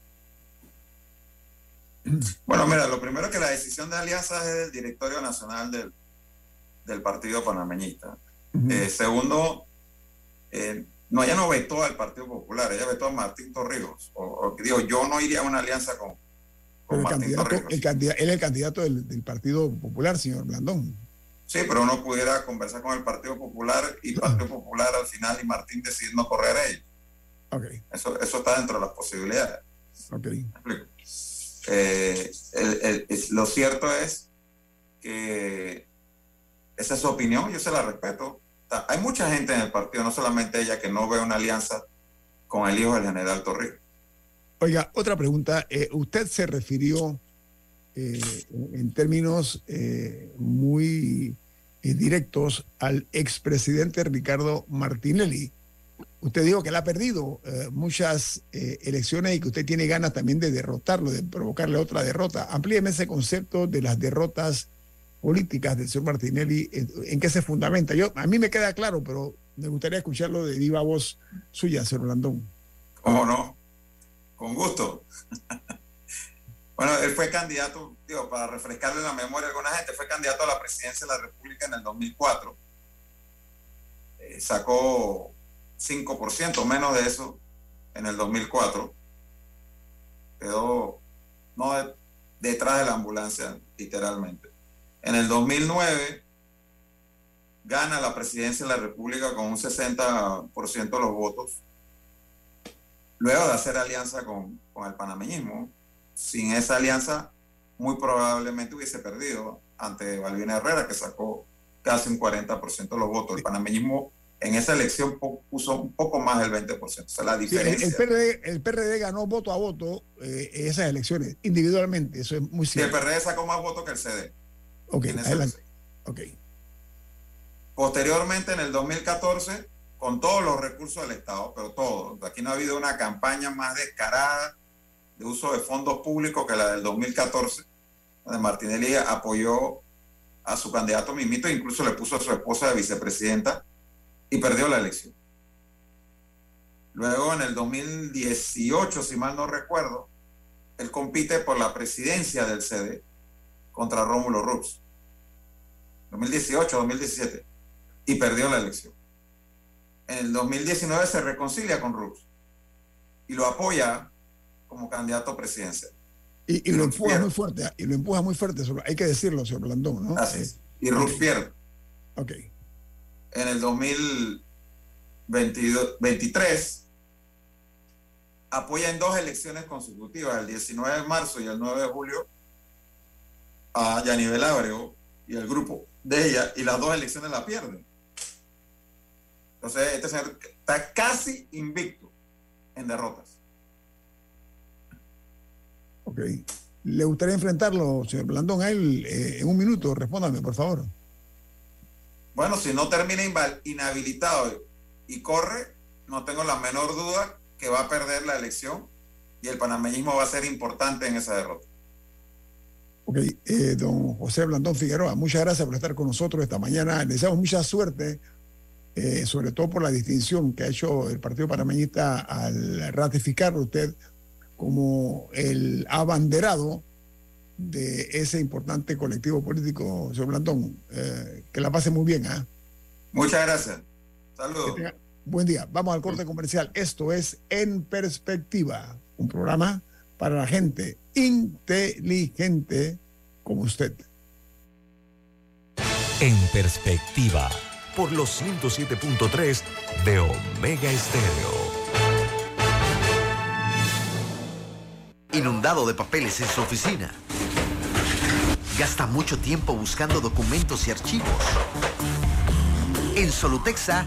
Bueno, mira, lo primero es que la decisión de alianza es del directorio nacional del, del partido panameñista. Eh, segundo, eh, no, ella no vetó al Partido Popular, ella vetó a Martín Torrijos. O, digo, yo no iría a una alianza con, El él es el candidato del, del, Partido Popular, señor Blandón. Sí, pero uno pudiera conversar con el Partido Popular y el Partido Popular al final y Martín decidir no correr a ellos. Okay. Eso, eso está dentro de las posibilidades. Okay. Eh, el, el, lo cierto es que esa es su opinión, yo se la respeto. Hay mucha gente en el partido, no solamente ella, que no ve una alianza con el hijo del general Torrijos. Oiga, otra pregunta. Eh, usted se refirió eh, en términos eh, muy directos al expresidente Ricardo Martinelli. Usted dijo que él ha perdido muchas elecciones y que usted tiene ganas también de derrotarlo, de provocarle otra derrota. Amplíeme ese concepto de las derrotas políticas del señor Martinelli, en, qué se fundamenta. Yo, a mí me queda claro, pero me gustaría escucharlo de viva voz suya, señor Blandón. ¿Cómo no? Con gusto. bueno, él fue candidato, digo, para refrescarle la memoria a alguna gente, fue candidato a la presidencia de la República en el 2004. Eh, sacó 5%, menos de eso, en el 2004. Quedó no de, detrás de la ambulancia, literalmente. En el 2009 gana la presidencia de la República con un 60% de los votos, luego de hacer alianza con, con el panameñismo. Sin esa alianza, muy probablemente hubiese perdido ante Balvina Herrera, que sacó casi un 40% de los votos. El panameñismo en esa elección puso un poco más del 20%. O sea, la diferencia. Sí, el, PRD, el, PRD, ganó voto a voto eh, esas elecciones, individualmente, eso es muy cierto. Sí, el PRD sacó más votos que el CD. Ok, adelante. Ok. Posteriormente, en el 2014, con todos los recursos del Estado, pero todos, aquí no ha habido una campaña más descarada de uso de fondos públicos que la del 2014, donde Martinelli apoyó a su candidato Mimito, e incluso le puso a su esposa de vicepresidenta y perdió la elección. Luego en el 2018, si mal no recuerdo, él compite por la presidencia del CD contra Rómulo Rux. 2018, 2017. Y perdió la elección. En el 2019 se reconcilia con Rux y lo apoya como candidato a presidencia. Y, y, y lo empuja pierde. muy fuerte, y lo empuja muy fuerte, hay que decirlo, señor Blandón, ¿no? Así es. Y Rux okay. pierde. Ok en el 2023 apoya en dos elecciones consecutivas, el 19 de marzo y el 9 de julio, a Yanivel Ábrego y el grupo de ella, y las dos elecciones la pierden. Entonces, este señor está casi invicto en derrotas. Ok. ¿Le gustaría enfrentarlo, señor Blandón, a él eh, en un minuto? Respóndame, por favor. Bueno, si no termina inhabilitado y corre, no tengo la menor duda que va a perder la elección y el panameñismo va a ser importante en esa derrota. Ok, eh, don José Blandón Figueroa, muchas gracias por estar con nosotros esta mañana. Le deseamos mucha suerte, eh, sobre todo por la distinción que ha hecho el Partido Panameñista al ratificar usted como el abanderado de ese importante colectivo político, señor Blandón. Eh, que la pase muy bien. ¿eh? Muchas gracias. Saludos. Buen día. Vamos al corte comercial. Esto es En Perspectiva, un programa para la gente inteligente como usted. En Perspectiva, por los 107.3 de Omega Estéreo. inundado de papeles en su oficina. Gasta mucho tiempo buscando documentos y archivos. En Solutexa,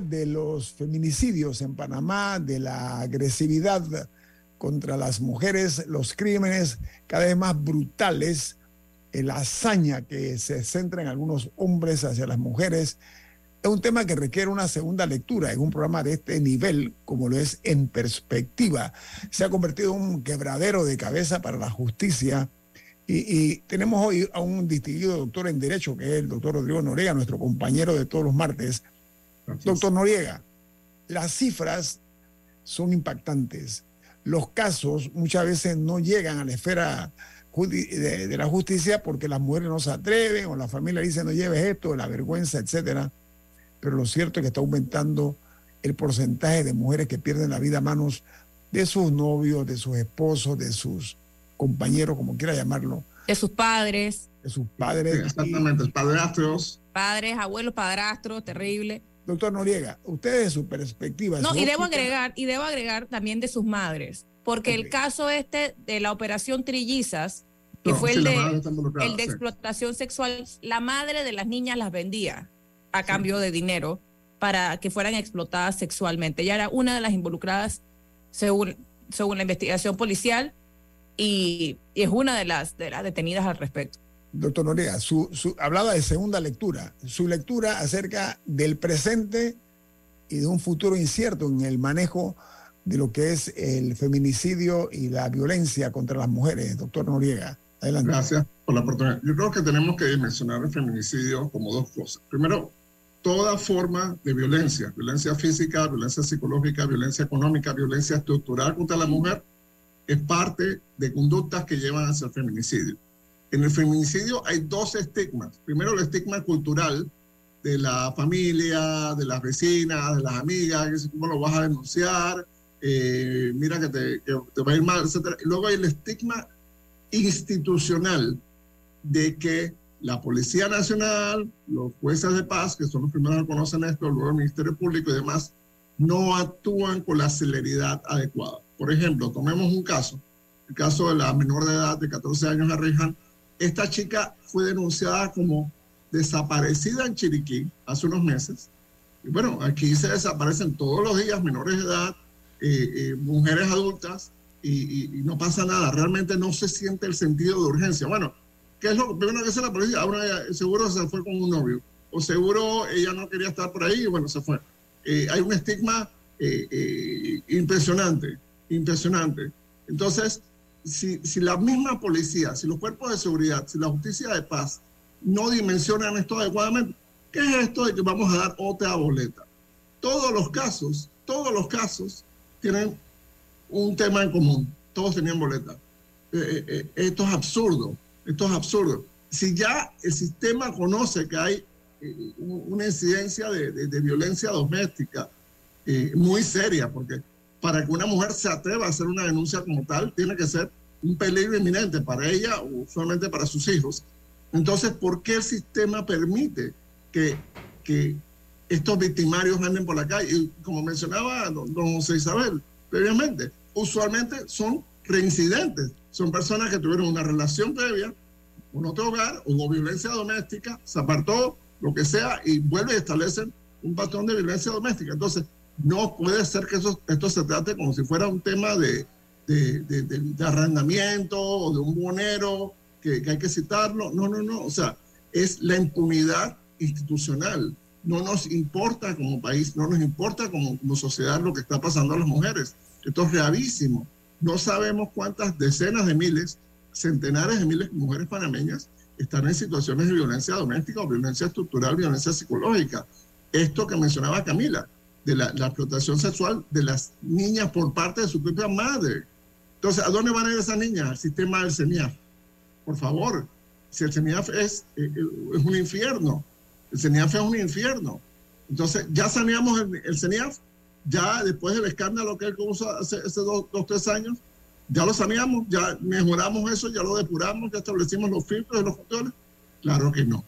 De los feminicidios en Panamá, de la agresividad contra las mujeres, los crímenes cada vez más brutales, eh, la hazaña que se centra en algunos hombres hacia las mujeres, es un tema que requiere una segunda lectura en un programa de este nivel, como lo es En Perspectiva. Se ha convertido en un quebradero de cabeza para la justicia. Y, y tenemos hoy a un distinguido doctor en Derecho, que es el doctor Rodrigo Noriega, nuestro compañero de todos los martes. Doctor Noriega, las cifras son impactantes. Los casos muchas veces no llegan a la esfera de, de la justicia porque las mujeres no se atreven o la familia dice no lleves esto, la vergüenza, etcétera. Pero lo cierto es que está aumentando el porcentaje de mujeres que pierden la vida a manos de sus novios, de sus esposos, de sus compañeros, como quiera llamarlo, de sus padres, de sus padres. Sí, exactamente, padrastros. padres, abuelos, padrastros, terrible. Doctor Noriega, usted de su perspectiva. No, su y debo óptica, agregar, y debo agregar también de sus madres, porque el caso este de la operación Trillizas, que No, fue el de, el de sí. explotación sexual, la madre de las niñas las vendía a cambio de dinero para que fueran explotadas sexualmente. Ella era una de las involucradas según, según la investigación policial y, y es una de las, de las detenidas al respecto. Doctor Noriega, su, su- hablaba de segunda lectura, su lectura acerca del presente y de un futuro incierto en el manejo de lo que es el feminicidio y la violencia contra las mujeres. Doctor Noriega, adelante. Gracias por la oportunidad. Yo creo que tenemos que dimensionar el feminicidio como dos cosas. Primero, toda forma de violencia, violencia física, violencia psicológica, violencia económica, violencia estructural contra la mujer, es parte de conductas que llevan hacia el feminicidio. En el feminicidio hay dos estigmas. Primero, el estigma cultural de la familia, de las vecinas, de las amigas, cómo lo vas a denunciar, eh, mira que te, que te va a ir mal, etc. Luego hay el estigma institucional de que la Policía Nacional, los jueces de paz, que son los primeros que conocen esto, luego el Ministerio Público y demás, no actúan con la celeridad adecuada. Por ejemplo, tomemos un caso, el caso de la menor de edad de 14 años, Arrijan. Esta chica fue denunciada como desaparecida en Chiriquí hace unos meses. Y bueno, aquí se desaparecen todos los días menores de edad, eh, eh, mujeres adultas, y, no pasa nada. Realmente no se siente el sentido de urgencia. Bueno, ¿qué es lo primero que hace la policía? Ah, bueno, ella seguro se fue con un novio, o seguro ella no quería estar por ahí y bueno, se fue. Eh, hay un estigma eh, eh, impresionante, impresionante. Entonces, si, si la misma policía, si los cuerpos de seguridad, si la justicia de paz no dimensionan esto adecuadamente, ¿qué es esto de que vamos a dar otra boleta? Todos los casos, todos los casos tienen un tema en común. Todos tenían boleta. Eh, eh, eh, esto es absurdo. Esto es absurdo. Si ya el sistema conoce que hay un- una incidencia de, violencia doméstica muy seria, porque para que una mujer se atreva a hacer una denuncia como tal, tiene que ser un peligro inminente para ella o usualmente para sus hijos. Entonces, ¿por qué el sistema permite que, que estos victimarios anden por la calle? Y como mencionaba don, don José Isabel previamente, usualmente son reincidentes, son personas que tuvieron una relación previa, un otro hogar, hubo violencia doméstica, se apartó, lo que sea, y vuelve a establecer un patrón de violencia doméstica. Entonces, no puede ser que eso, esto se trate como si fuera un tema de, de, de, de arrendamiento o de un bonero que, que, hay que citarlo. No, no, no. O sea, es la impunidad institucional. No nos importa como país, no nos importa como, como sociedad lo que está pasando a las mujeres. Esto es gravísimo. No sabemos cuántas decenas de miles, centenares de miles de mujeres panameñas están en situaciones de violencia doméstica o violencia estructural, violencia psicológica. Esto que mencionaba Camila, de la, la, explotación sexual de las niñas por parte de su propia madre. Entonces, ¿a dónde van a ir esas niñas? Al sistema del CENIAF. Por favor, si el CENIAF es, eh, es un infierno, el CENIAF es un infierno. Entonces, ya saneamos el, el CENIAF, ya después del escándalo que él causó hace, hace dos, dos, tres años, ya lo saneamos, ya mejoramos eso, ya lo depuramos, ya establecimos los filtros y los controles. Claro que no.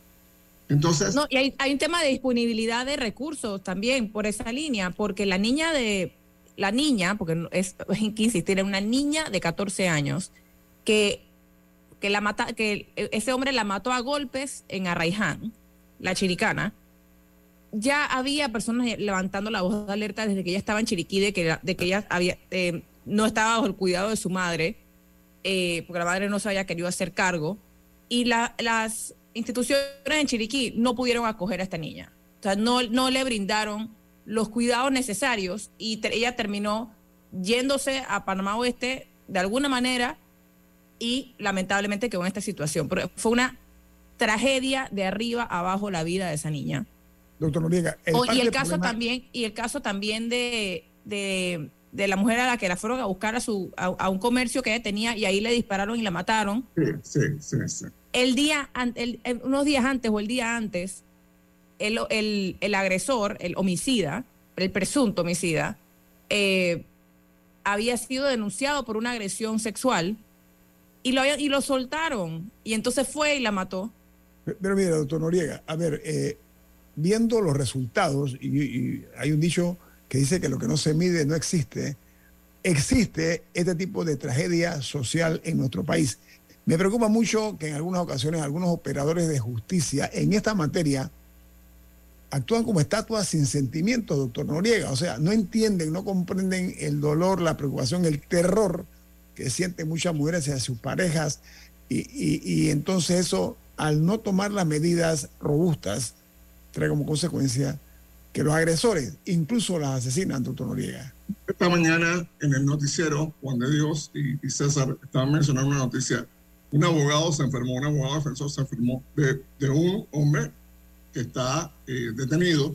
Entonces. No, y hay, hay, un tema de disponibilidad de recursos también por esa línea, porque la niña de. La niña, porque es, hay que insistir, en una niña de 14 años que, que, la mata, que ese hombre la mató a golpes en Arraiján, la chiricana. Ya había personas levantando la voz de alerta desde que ella estaba en Chiriquí, de que, de que ella había, eh, no estaba bajo el cuidado de su madre, eh, porque la madre no se había querido hacer cargo. Y la, las instituciones en Chiriquí no pudieron acoger a esta niña. O sea, no, no le brindaron los cuidados necesarios y te, ella terminó yéndose a Panamá Oeste de alguna manera y lamentablemente quedó en esta situación. Pero fue una tragedia de arriba abajo la vida de esa niña. Doctor Noriega. El oh, y el caso problema... también, y el caso también de, de, de, la mujer a la que la fueron a buscar a su a, a, un comercio que ella tenía y ahí le dispararon y la mataron. Sí, sí, sí, sí el día, el, el, unos días antes o el día antes, el, el, el, agresor, el homicida, el presunto homicida, eh, había sido denunciado por una agresión sexual y lo, y lo soltaron. Y entonces fue y la mató. Pero, mira, doctor Noriega, a ver, eh, viendo los resultados, y hay un dicho que dice que lo que no se mide no existe, existe este tipo de tragedia social en nuestro país. Me preocupa mucho que en algunas ocasiones algunos operadores de justicia en esta materia actúan como estatuas sin sentimientos, doctor Noriega. O sea, no entienden, no comprenden el dolor, la preocupación, el terror que sienten muchas mujeres hacia sus parejas. Y, y, entonces eso, al no tomar las medidas robustas, trae como consecuencia que los agresores incluso las asesinan, doctor Noriega. Esta mañana en el noticiero, Juan de Dios y, César estaban mencionando una noticia un abogado se enfermó, un abogado defensor se enfermó de, un hombre está eh, detenido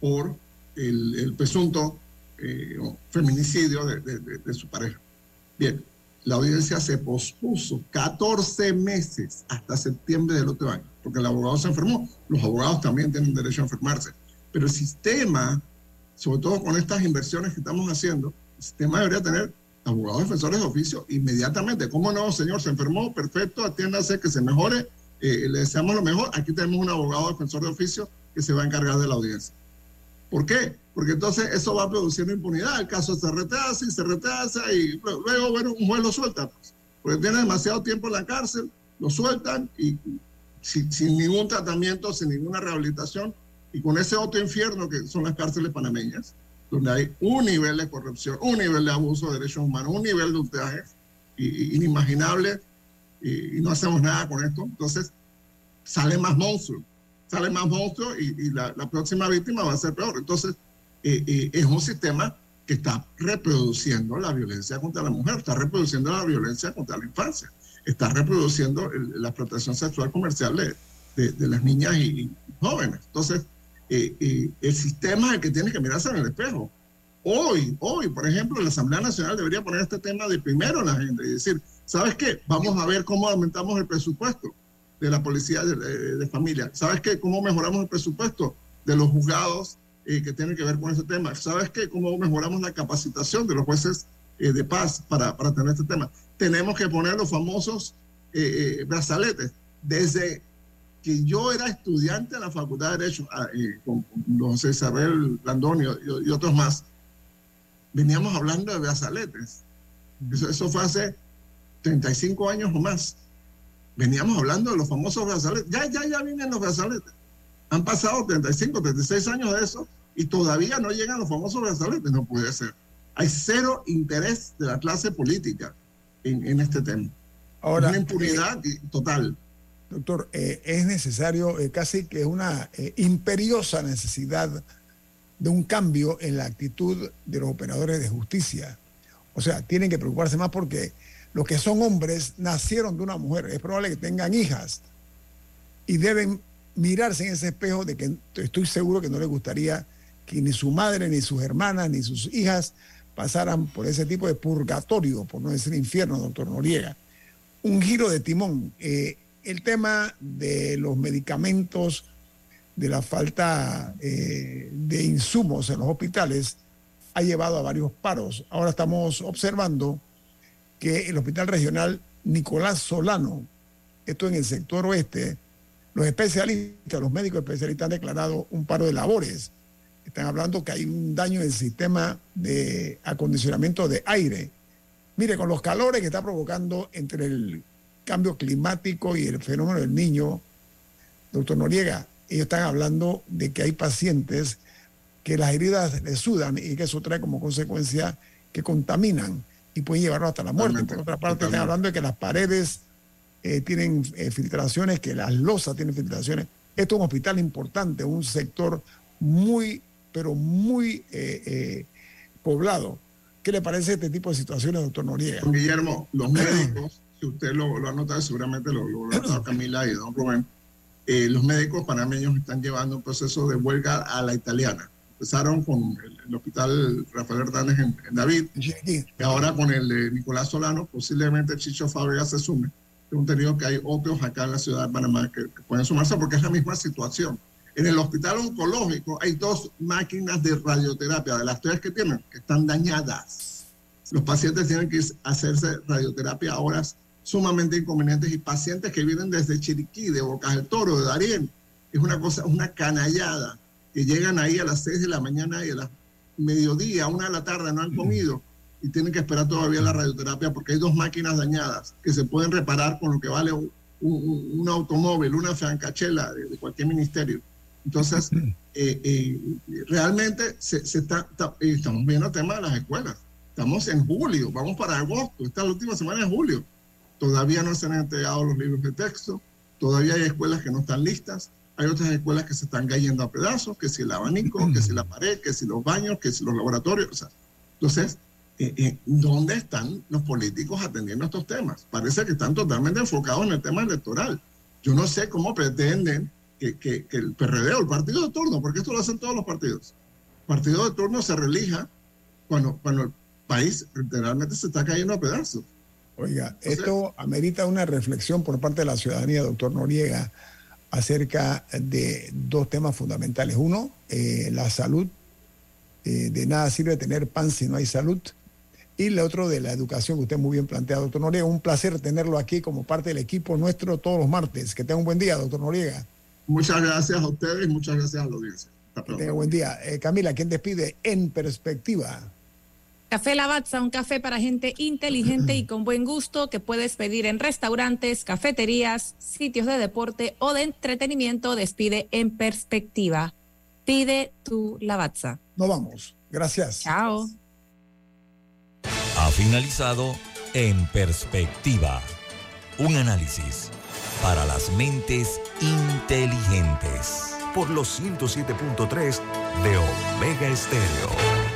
por el, el presunto eh, feminicidio de, de, de, su pareja. Bien, la audiencia se pospuso 14 meses hasta septiembre del otro año, porque el abogado se enfermó. Los abogados también tienen derecho a enfermarse. Pero el sistema, sobre todo con estas inversiones que estamos haciendo, el sistema debería tener abogados defensores de oficio inmediatamente. ¿Cómo no, señor? Se enfermó, perfecto, atiéndase, que se mejore, eh, le deseamos lo mejor. Aquí tenemos un abogado defensor de oficio que se va a encargar de la audiencia. ¿Por qué? Porque entonces eso va produciendo impunidad. El caso se retrasa y se retrasa y luego, bueno, un juez lo suelta. Pues, porque tiene demasiado tiempo en la cárcel, lo sueltan y sin, sin ningún tratamiento, sin ninguna rehabilitación y con ese otro infierno que son las cárceles panameñas donde hay un nivel de corrupción, un nivel de abuso de derechos humanos, un nivel de ultraje inimaginable y, y, no hacemos nada con esto. Entonces, sale más monstruo, sale más monstruo y, y la, la, próxima víctima va a ser peor. Entonces, eh, eh, es un sistema que está reproduciendo la violencia contra la mujer, está reproduciendo la violencia contra la infancia, está reproduciendo el, la explotación sexual comercial de, de, de las niñas y, y jóvenes. Entonces, eh, eh, el sistema es el que tiene que mirarse en el espejo. Hoy, hoy, por ejemplo, la Asamblea Nacional debería poner este tema de primero en la agenda y decir, ¿sabes qué? Vamos a ver cómo aumentamos el presupuesto de la policía de, familia. ¿Sabes qué? ¿Cómo mejoramos el presupuesto de los juzgados eh, que tienen que ver con ese tema? ¿Sabes qué? ¿Cómo mejoramos la capacitación de los jueces eh, de paz para, para, tener este tema? Tenemos que poner los famosos eh, brazaletes desde que yo era estudiante en la Facultad de Derecho, ah, eh, con, José Isabel Landonio y, otros más, veníamos hablando de brazaletes. Eso fue hace 35 años o más. Veníamos hablando de los famosos brazaletes. Ya, ya, ya vienen los brazaletes. Han pasado 35, 36 años de eso y todavía no llegan los famosos brazaletes. No puede ser. Hay cero interés de la clase política en, en este tema. Ahora, una impunidad total. Doctor, eh, es necesario, eh, casi que una eh, imperiosa necesidad de un cambio en la actitud de los operadores de justicia. O sea, tienen que preocuparse más porque los que son hombres nacieron de una mujer. Es probable que tengan hijas y deben mirarse en ese espejo de que estoy seguro que no les gustaría que ni su madre, ni sus hermanas, ni sus hijas pasaran por ese tipo de purgatorio, por no decir infierno, doctor Noriega un giro de timón. Eh, el tema de los medicamentos, de la falta eh, de insumos en los hospitales, ha llevado a varios paros. Ahora estamos observando que el Hospital Regional Nicolás Solano, esto en el sector oeste, los especialistas, los médicos especialistas han declarado un paro de labores. Están hablando que hay un daño en el sistema de acondicionamiento de aire Mire, con los calores que está provocando entre el cambio climático y el fenómeno del niño, doctor Noriega, ellos están hablando de que hay pacientes que las heridas le sudan y que eso trae como consecuencia que contaminan y pueden llevarlo hasta la muerte. Por otra parte, están hablando de que las paredes eh, tienen eh, filtraciones, que las losas tienen filtraciones. Esto es un hospital importante, un sector muy, pero muy eh, poblado. ¿Qué le parece este tipo de situaciones, doctor Noriega? Guillermo, los médicos, si usted lo, ha notado, seguramente lo, ha notado Camila y don Rubén, los médicos panameños están llevando un proceso de huelga a la italiana. Empezaron con el, hospital Rafael Hernández en, David, y ahora con el de Nicolás Solano, posiblemente Chicho Fábrega se sume. Tengo entendido que hay otros acá en la ciudad de Panamá que pueden sumarse porque es la misma situación. En el hospital oncológico hay dos máquinas de radioterapia, de las tres que tienen, que están dañadas. Los pacientes tienen que hacerse radioterapia a horas sumamente inconvenientes y pacientes que vienen desde Chiriquí, de Bocas del Toro, de Darién. Es una cosa, una canallada, que llegan ahí a las seis de la mañana y a las mediodía, una de la tarde, no han comido y tienen que esperar todavía la radioterapia porque hay dos máquinas dañadas que se pueden reparar con lo que vale un, automóvil, una francachela de cualquier ministerio. Entonces, eh, eh, realmente se, está, eh, estamos viendo el tema de las escuelas. Estamos en julio, vamos para agosto, esta es la última semana de julio. Todavía no se han entregado los libros de texto, todavía hay escuelas que no están listas, hay otras escuelas que se están cayendo a pedazos, que si el abanico, que si la pared, que si los baños, que si los laboratorios. entonces, ¿dónde están los políticos atendiendo estos temas? Parece que están totalmente enfocados en el tema electoral. Yo no sé cómo pretenden que, el PRD o el partido de turno, porque esto lo hacen todos los partidos. El partido de turno se relija cuando, cuando el país literalmente se está cayendo a pedazos. Oiga, esto amerita una reflexión por parte de la ciudadanía, doctor Noriega, acerca de dos temas fundamentales. Uno, eh, la salud. Eh, de nada sirve tener pan si no hay salud. Y el otro de la educación, que usted muy bien plantea, doctor Noriega. Un placer tenerlo aquí como parte del equipo nuestro todos los martes. Que tenga un buen día, doctor Noriega. Muchas gracias a ustedes y muchas gracias a la audiencia. Que buen día. Eh, Camila, ¿quién despide en perspectiva? Café Lavazza, un café para gente inteligente y con buen gusto que puedes pedir en restaurantes, cafeterías, sitios de deporte o de entretenimiento. Despide en perspectiva. Pide tu Lavazza. Nos vamos. Gracias. Chao. Ha finalizado En Perspectiva. Un análisis para las mentes inteligentes. Por los 107.3 de Omega Estéreo.